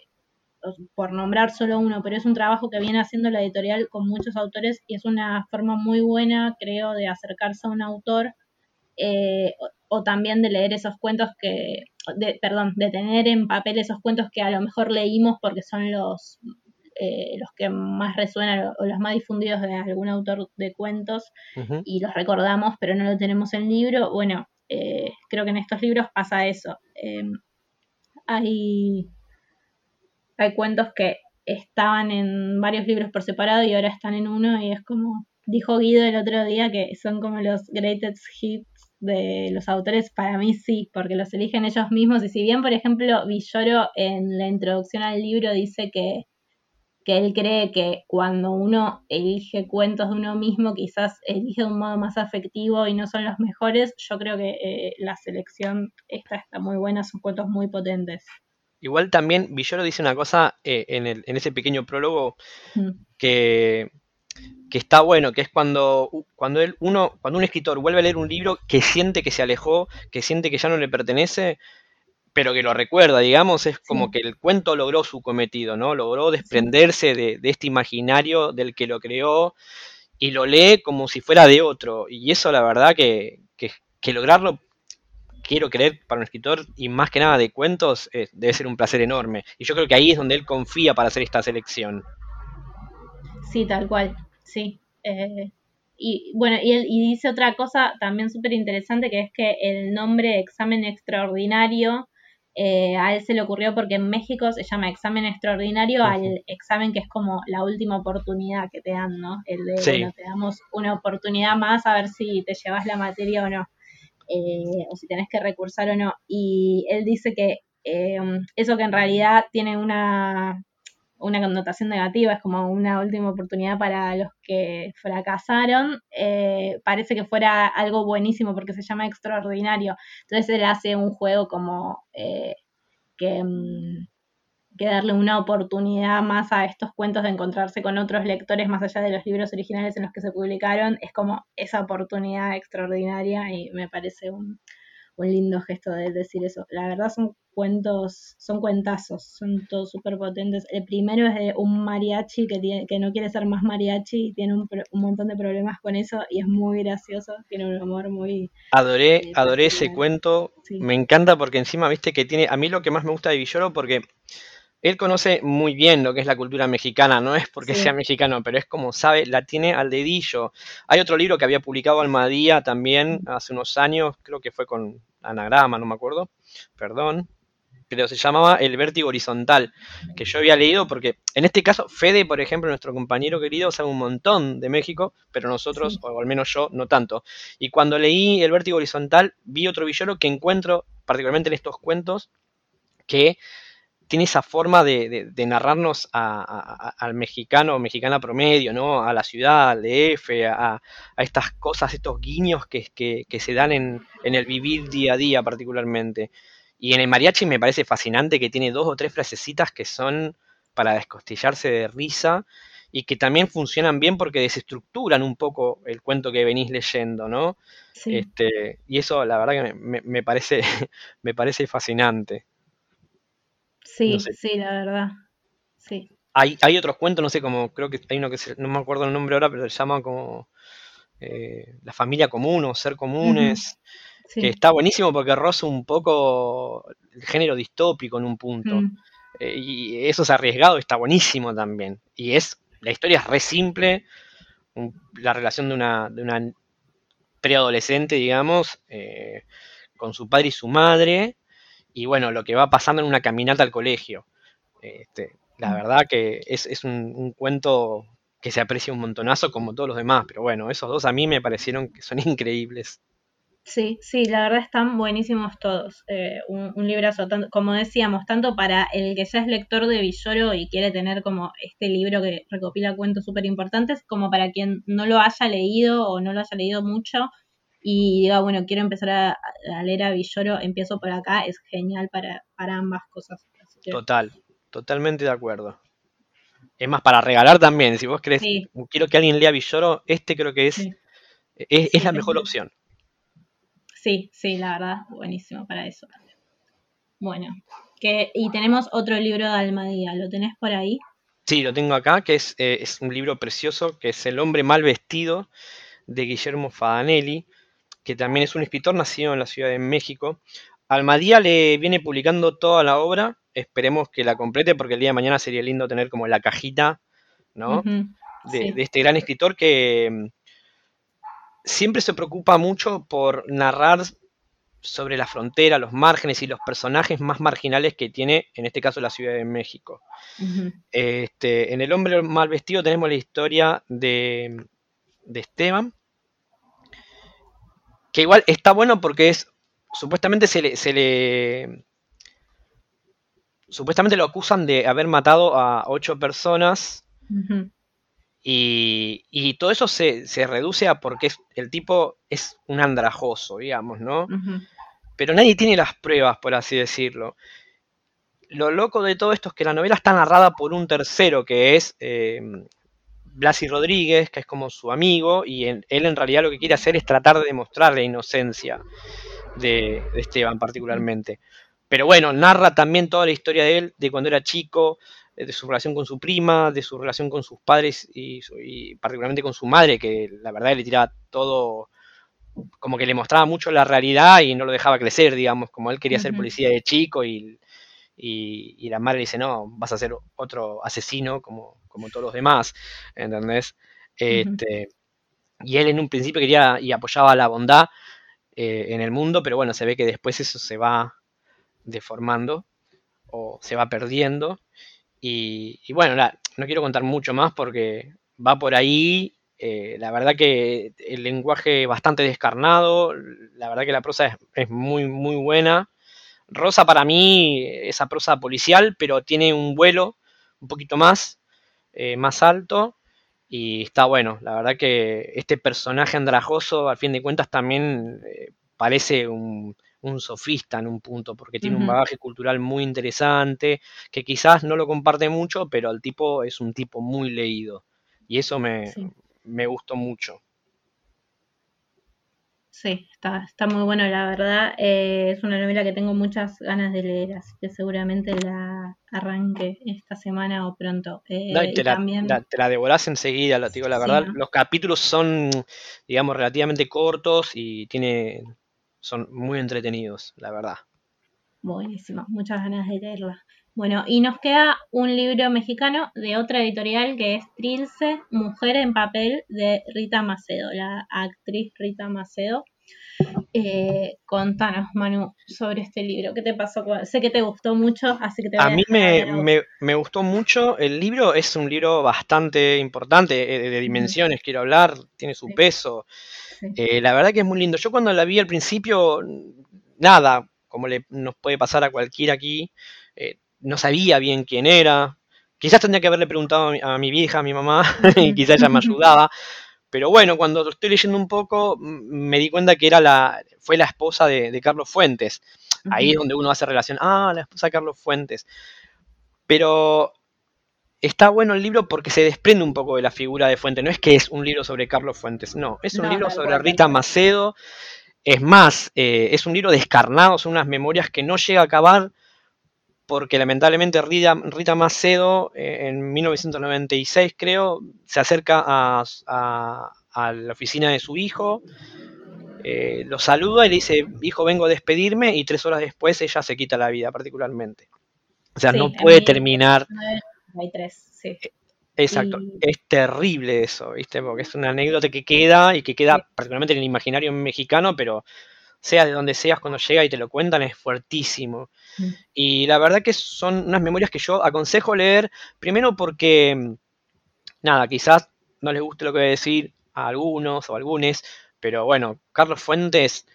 por nombrar solo uno, pero es un trabajo que viene haciendo la editorial con muchos autores y es una forma muy buena, creo, de acercarse a un autor eh, o, también de leer esos cuentos que, de, perdón, de tener en papel esos cuentos que a lo mejor leímos porque son los eh, los que más resuenan o los más difundidos de algún autor de cuentos y los recordamos, pero no lo tenemos en libro. Bueno, eh, creo que en estos libros pasa eso. Em, hay, hay cuentos que estaban en varios libros por separado y ahora están en uno y es como dijo Guido el otro día que son como los greatest hits de los autores, para mí sí, porque los eligen ellos mismos. Y si bien, por ejemplo, Villoro en la introducción al libro dice que que él cree que cuando uno elige cuentos de uno mismo, quizás elige de un modo más afectivo y no son los mejores. Yo creo que eh, la selección esta está muy buena, son cuentos muy potentes. Igual también Villoro dice una cosa eh, en, el, en, ese pequeño prólogo mm. que, que, está bueno, que es cuando, cuando, él, uno, cuando un escritor vuelve a leer un libro que siente que se alejó, que siente que ya no le pertenece, pero que lo recuerda, digamos, es como que el cuento logró su cometido, ¿no? Logró desprenderse de, este imaginario del que lo creó y lo lee como si fuera de otro. Y eso, la verdad, que, que, lograrlo, quiero creer, para un escritor, y más que nada de cuentos, debe ser un placer enorme. Y yo creo que ahí es donde él confía para hacer esta selección. Sí, tal cual, sí. Eh, y bueno, y, él, y dice otra cosa también súper interesante, que es que el nombre examen extraordinario eh, a él se le ocurrió porque en México se llama examen extraordinario al examen que es como la última oportunidad que te dan, ¿no? El de, bueno, te damos una oportunidad más a ver si te llevas la materia o no, eh, o si tenés que recursar o no. Y él dice que eh, eso que en realidad tiene una, una connotación negativa, es como una última oportunidad para los que fracasaron, eh, parece que fuera algo buenísimo porque se llama extraordinario. Entonces él hace un juego como eh, que, mm, que, darle una oportunidad más a estos cuentos de encontrarse con otros lectores más allá de los libros originales en los que se publicaron, es como esa oportunidad extraordinaria y me parece un, un lindo gesto de decir eso. La verdad son cuentos, son cuentazos, son todos súper potentes. El primero es de un mariachi que, tiene, que no quiere ser más mariachi y tiene un, montón de problemas con eso y es muy gracioso, tiene un amor muy... Adoré, eh, adoré ese cuento, me encanta porque encima, viste, que tiene, a mí lo que más me gusta de Villoro porque él conoce muy bien lo que es la cultura mexicana, no (laughs) es porque sea mexicano, pero es como sabe, la tiene al dedillo. Hay otro libro que había publicado Almadía también hace unos años, creo que fue con anagrama, no me acuerdo, perdón, pero se llamaba El Vértigo Horizontal, que yo había leído porque en este caso Fede, por ejemplo, nuestro compañero querido, sabe un montón de México, pero nosotros, o al menos yo, no tanto. Y cuando leí El Vértigo Horizontal, vi otro villoro que encuentro, particularmente en estos cuentos, que tiene esa forma de, narrarnos al mexicano o mexicana promedio, ¿no? A la ciudad, al DF, a, estas cosas, estos guiños que, que se dan en, en, el vivir día a día particularmente. Y en el mariachi me parece fascinante que tiene dos o tres frasecitas que son para descostillarse de risa y que también funcionan bien porque desestructuran un poco el cuento que venís leyendo, ¿no? Este, y eso la verdad que me, parece, (laughs) me parece fascinante. Sí, sí, la verdad. Sí. Hay, hay otros cuentos, no sé, como creo que hay uno que no me acuerdo el nombre ahora, pero se llama como eh, La familia común o Ser comunes que está buenísimo porque roza un poco el género distópico en un punto. Mm. Eh, y eso es arriesgado, está buenísimo también. Y es, la historia es re simple, la relación de una, de una preadolescente, digamos, eh, con su padre y su madre, y bueno, lo que va pasando en una caminata al colegio. Este, la mm. verdad que es, un, cuento que se aprecia un montonazo como todos los demás, pero bueno, esos dos a mí me parecieron que son (laughs) increíbles. Sí, sí, la verdad están buenísimos todos. Eh, un, un, librazo, como decíamos, tanto para el que ya es lector de Villoro y quiere tener como este libro que recopila cuentos súper importantes, como para quien no lo haya leído o no lo haya leído mucho y diga, bueno, quiero empezar a, leer a Villoro, empiezo por acá, es genial para, para ambas cosas. Total, totalmente de acuerdo. Es más, para regalar también, si vos crees, quiero que alguien lea Villoro, este creo que es, es la mejor opción. Sí, sí, la verdad, buenísimo para eso. Bueno, que, y tenemos otro libro de Almadía, ¿lo tenés por ahí? Sí, lo tengo acá, que es, eh, es un libro precioso, que es El hombre mal vestido, de Guillermo Fadanelli, que también es un escritor nacido en la Ciudad de México. Almadía le viene publicando toda la obra, esperemos que la complete, porque el día de mañana sería lindo tener como la cajita, ¿no? de, de, este gran escritor que, siempre se preocupa mucho por narrar sobre la frontera, los márgenes y los personajes más marginales que tiene, en este caso, la Ciudad de México. este, en El hombre mal vestido tenemos la historia de, de Esteban, que igual está bueno porque es, supuestamente se le, se le supuestamente lo acusan de haber matado a ocho personas y, todo eso se, reduce a porque el tipo es un andrajoso, digamos, ¿no? Pero nadie tiene las pruebas, por así decirlo. Lo loco de todo esto es que la novela está narrada por un tercero, que es eh, Blasi Rodríguez, que es como su amigo, y él en realidad lo que quiere hacer es tratar de demostrar la inocencia de, de Esteban particularmente. Pero bueno, narra también toda la historia de él, de cuando era chico, de su relación con su prima, de su relación con sus padres y, particularmente con su madre, que la verdad le tiraba todo, como que le mostraba mucho la realidad y no lo dejaba crecer, digamos, como él quería ser policía de chico y, y, la madre dice, no, vas a ser otro asesino como, como todos los demás, ¿entendés? este, y él en un principio quería y apoyaba la bondad eh, en el mundo, pero bueno, se ve que después eso se va deformando o se va perdiendo y, bueno, no quiero contar mucho más porque va por ahí. Eh, la verdad que el lenguaje bastante descarnado, la verdad que la prosa es, muy, muy buena. Rosa para mí, esa prosa policial, pero tiene un vuelo un poquito más, eh, más alto. Y está bueno, la verdad que este personaje andrajoso, al fin de cuentas, también eh, parece un, sofista en un punto, porque tiene un bagaje cultural muy interesante, que quizás no lo comparte mucho, pero el tipo es un tipo muy leído. Y eso me, me gustó mucho. Sí, está, está muy bueno, la verdad. Eh, es una novela que tengo muchas ganas de leer, así que seguramente la arranque esta semana o pronto. Eh, te, la, también... te, la, devorás enseguida, lo digo la verdad. Los capítulos son, digamos, relativamente cortos y tiene, son muy entretenidos, la verdad. Buenísimo, muchas ganas de leerla. Bueno, y nos queda un libro mexicano de otra editorial que es Trilce, Mujer en Papel, de Rita Macedo, la actriz Rita Macedo. Eh, contanos, Manu, sobre este libro. ¿Qué te pasó? Sé que te gustó mucho, así que te voy a, a mí me, gustó mucho. El libro es un libro bastante importante, eh, de, dimensiones, quiero hablar, tiene su peso. Eh, la verdad que es muy lindo. Yo cuando la vi al principio, nada, como le, nos puede pasar a cualquiera aquí, no sabía bien quién era. Quizás tendría que haberle preguntado a mi, vieja, a mi mamá, (laughs) y quizás ella me (laughs) ayudaba. Pero bueno, cuando lo estoy leyendo un poco, me di cuenta que era la, fue la esposa de, Carlos Fuentes. Ahí es donde uno hace relación, ah, la esposa de Carlos Fuentes. Pero está bueno el libro porque se desprende un poco de la figura de Fuentes. No es que es un libro sobre Carlos Fuentes, no, es un libro sobre Rita Macedo. Es más, eh, es un libro descarnado, son unas memorias que no llega a acabar porque lamentablemente Rita, Rita Macedo eh, en 1996 creo se acerca a, la oficina de su hijo, eh, lo saluda y le dice, hijo, vengo a despedirme y tres horas después ella se quita la vida particularmente. O sea, no puede terminar. sí. Eh, exacto, es terrible eso, ¿viste? Porque es una anécdota que queda y que queda particularmente en el imaginario mexicano, pero sea de donde seas, cuando llega y te lo cuentan, es fuertísimo. Mm. Y la verdad que son unas memorias que yo aconsejo leer, primero porque, nada, quizás no les guste lo que voy a decir a algunos o algunos, pero bueno, Carlos Fuentes,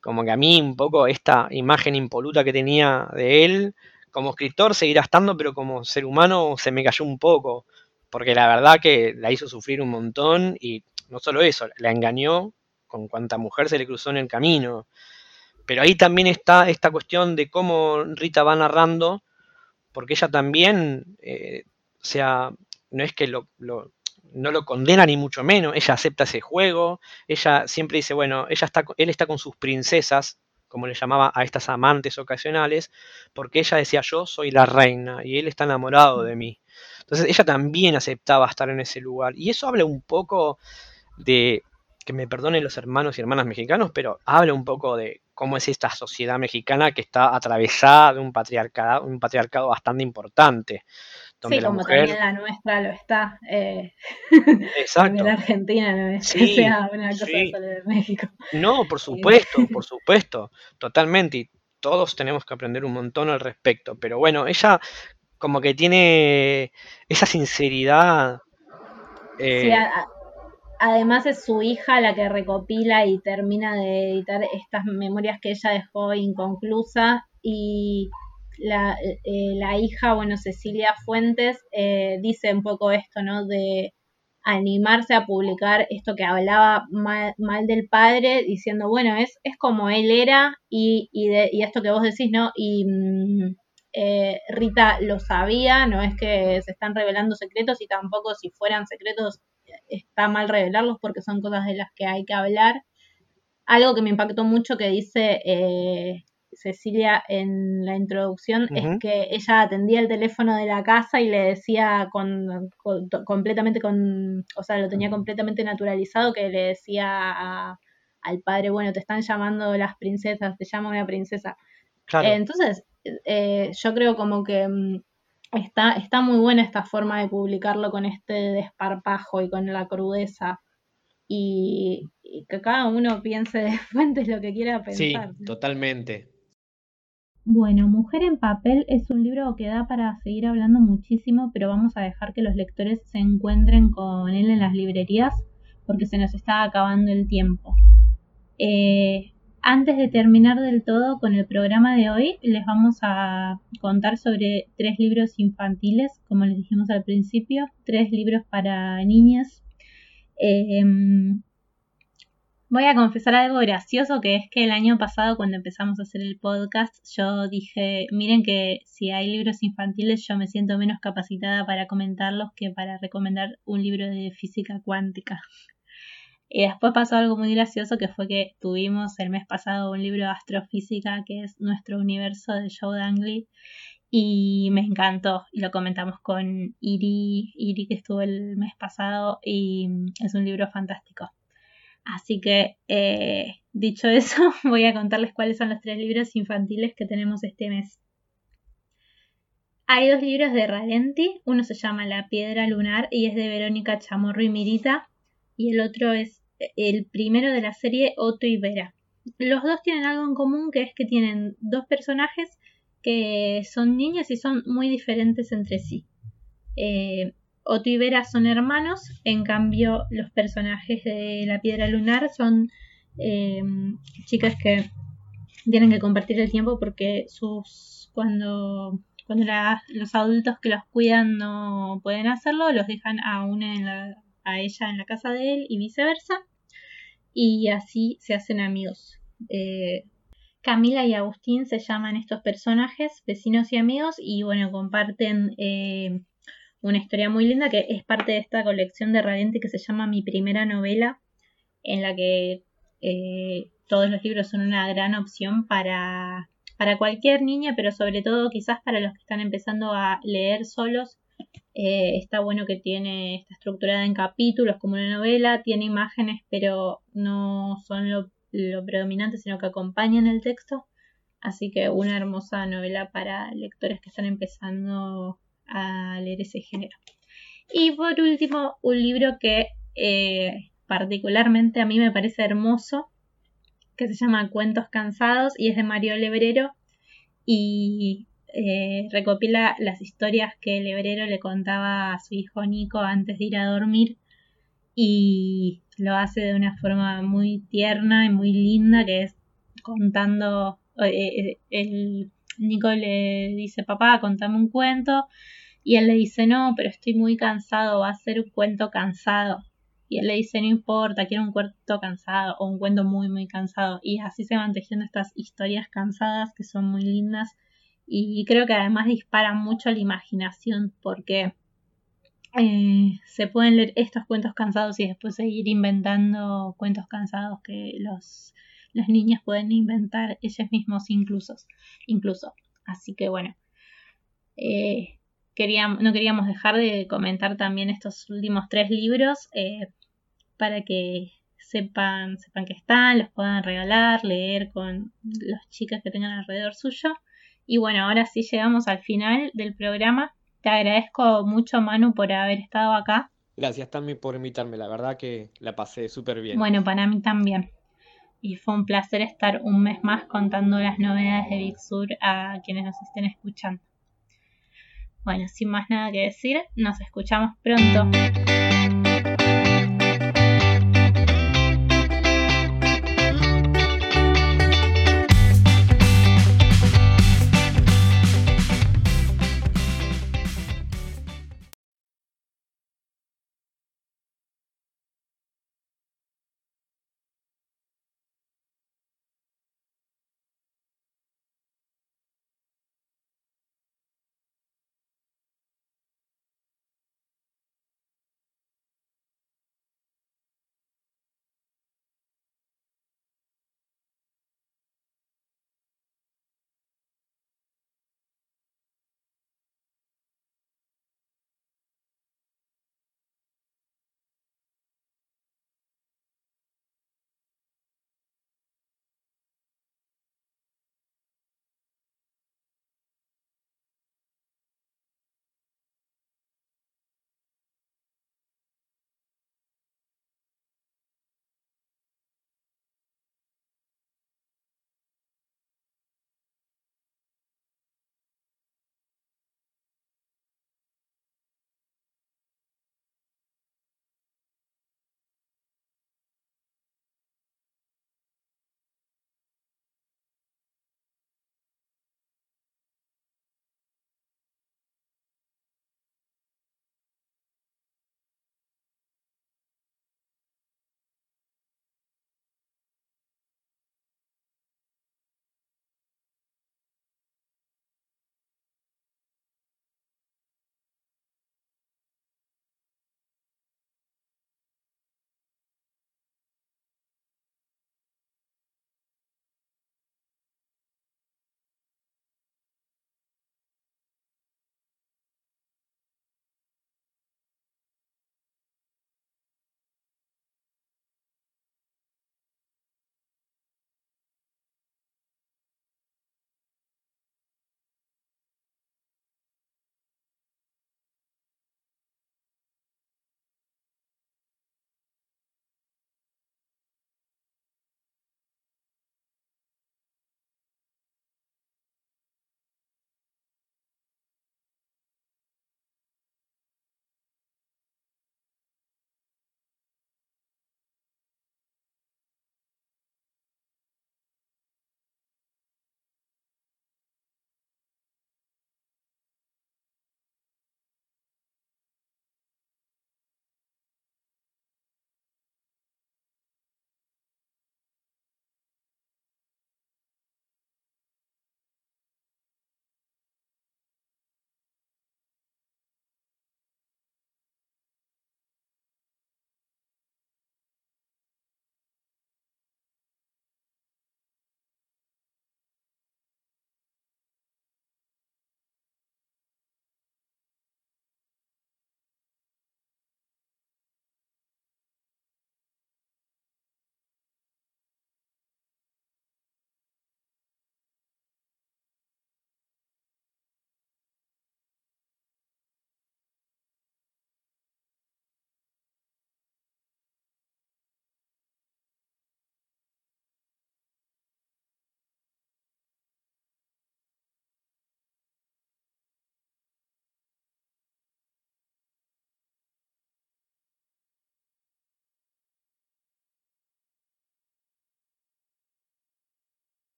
como que a mí un poco esta imagen impoluta que tenía de él, como escritor seguirá estando, pero como ser humano se me cayó un poco, porque la verdad que la hizo sufrir un montón y no solo eso, la engañó con cuánta mujer se le cruzó en el camino. Pero ahí también está esta cuestión de cómo Rita va narrando, porque ella también, eh, o sea, no es que lo, no lo condena ni mucho menos, ella acepta ese juego, ella siempre dice, bueno, ella está, él está con sus princesas, como le llamaba a estas amantes ocasionales, porque ella decía, yo soy la reina y él está enamorado de mí. Entonces ella también aceptaba estar en ese lugar. Y eso habla un poco de que me perdonen los hermanos y hermanas mexicanos, pero habla un poco de cómo es esta sociedad mexicana que está atravesada de un patriarcado, un patriarcado bastante importante. sí, como también la nuestra lo está. Eh, (laughs) Exacto. la Argentina no es sí, sea una cosa de México. No, por (laughs) supuesto, por supuesto, totalmente. Y todos tenemos que aprender un montón al respecto. Pero bueno, ella como que tiene esa sinceridad. Eh, sí, además es su hija la que recopila y termina de editar estas memorias que ella dejó inconclusas y la, eh, la hija, bueno, Cecilia Fuentes, eh, dice un poco esto, ¿no? De animarse a publicar esto que hablaba mal, del padre, diciendo, bueno, es, es como él era y, y, de, y esto que vos decís, ¿no? Y mm, eh, Rita lo sabía, no es que se están revelando secretos y tampoco si fueran secretos está mal revelarlos porque son cosas de las que hay que hablar. Algo que me impactó mucho que dice eh, Cecilia en la introducción es que ella atendía el teléfono de la casa y le decía con, completamente con, o sea, lo tenía completamente naturalizado que le decía al padre, bueno, te están llamando las princesas, te llama una princesa. entonces, eh, yo creo como que mm, Está, está muy buena esta forma de publicarlo con este desparpajo y con la crudeza. Y, que cada uno piense (laughs) de fuentes lo que quiera pensar. Sí, totalmente. Bueno, Mujer en Papel es un libro que da para seguir hablando muchísimo, pero vamos a dejar que los lectores se encuentren con él en las librerías porque se nos está acabando el tiempo. Eh, Antes de terminar del todo con el programa de hoy, les vamos a contar sobre tres libros infantiles, como les dijimos al principio, tres libros para niñas. Em, voy a confesar algo gracioso, que es que el año pasado cuando empezamos a hacer el podcast, yo dije, miren que si hay libros infantiles yo me siento menos capacitada para comentarlos que para recomendar un libro de física cuántica. Y después pasó algo muy gracioso que fue que tuvimos el mes pasado un libro de astrofísica que es Nuestro Universo de Joe Dangley y me encantó y lo comentamos con Iri, Iri que estuvo el mes pasado y es un libro fantástico. Así que eh, dicho (laughs) eso voy a contarles cuáles son los tres libros infantiles que tenemos este mes. Hay dos libros de Ralenti, uno se llama La Piedra Lunar y es de Verónica Chamorro y Mirita y el otro es el primero de la serie Otto y Vera. Los dos tienen algo en común que es que tienen dos personajes que son niñas y son muy diferentes entre sí. Eh, Otto y Vera son hermanos, en cambio los personajes de La Piedra Lunar son eh, chicas que tienen que compartir el tiempo porque sus cuando cuando los adultos que los cuidan no pueden hacerlo, los dejan a una en la, a ella en la casa de él y viceversa y así se hacen amigos. Eh, Camila y Agustín se llaman estos personajes, vecinos y amigos, y bueno, comparten eh, una historia muy linda que es parte de esta colección de Radiante que se llama Mi primera novela, en la que eh, todos los libros son una gran opción para, para cualquier niña, pero sobre todo quizás para los que están empezando a leer solos eh, está bueno que tiene, está estructurada en capítulos como una novela, tiene imágenes pero no son lo, predominante sino que acompañan el texto. Así que una hermosa novela para lectores que están empezando a leer ese género. Y por último, un libro que eh, particularmente a mí me parece hermoso, que se llama Cuentos Cansados y es de Mario Lebrero. Y eh, recopila las historias que el hebrero le contaba a su hijo Nico antes de ir a dormir y lo hace de una forma muy tierna y muy linda que es contando eh, eh, el Nico le dice papá contame un cuento y él le dice no pero estoy muy cansado va a ser un cuento cansado y él le dice no importa quiero un cuento cansado o un cuento muy muy cansado y así se van tejiendo estas historias cansadas que son muy lindas y creo que además disparan mucho la imaginación porque eh, se pueden leer estos cuentos cansados y después seguir inventando cuentos cansados que los, los niños pueden inventar ellos mismos incluso. incluso. Así que bueno, eh, no queríamos dejar de comentar también estos últimos tres libros eh, para que sepan, sepan que están, los puedan regalar, leer con las chicas que tengan alrededor suyo. Y bueno, ahora sí llegamos al final del programa. Te agradezco mucho, Manu, por haber estado acá. Gracias también por invitarme, la verdad que la pasé súper bien. Bueno, para mí también. Y fue un placer estar un mes más contando las novedades de Big Sur a quienes nos estén escuchando. Bueno, sin más nada que decir, nos escuchamos pronto.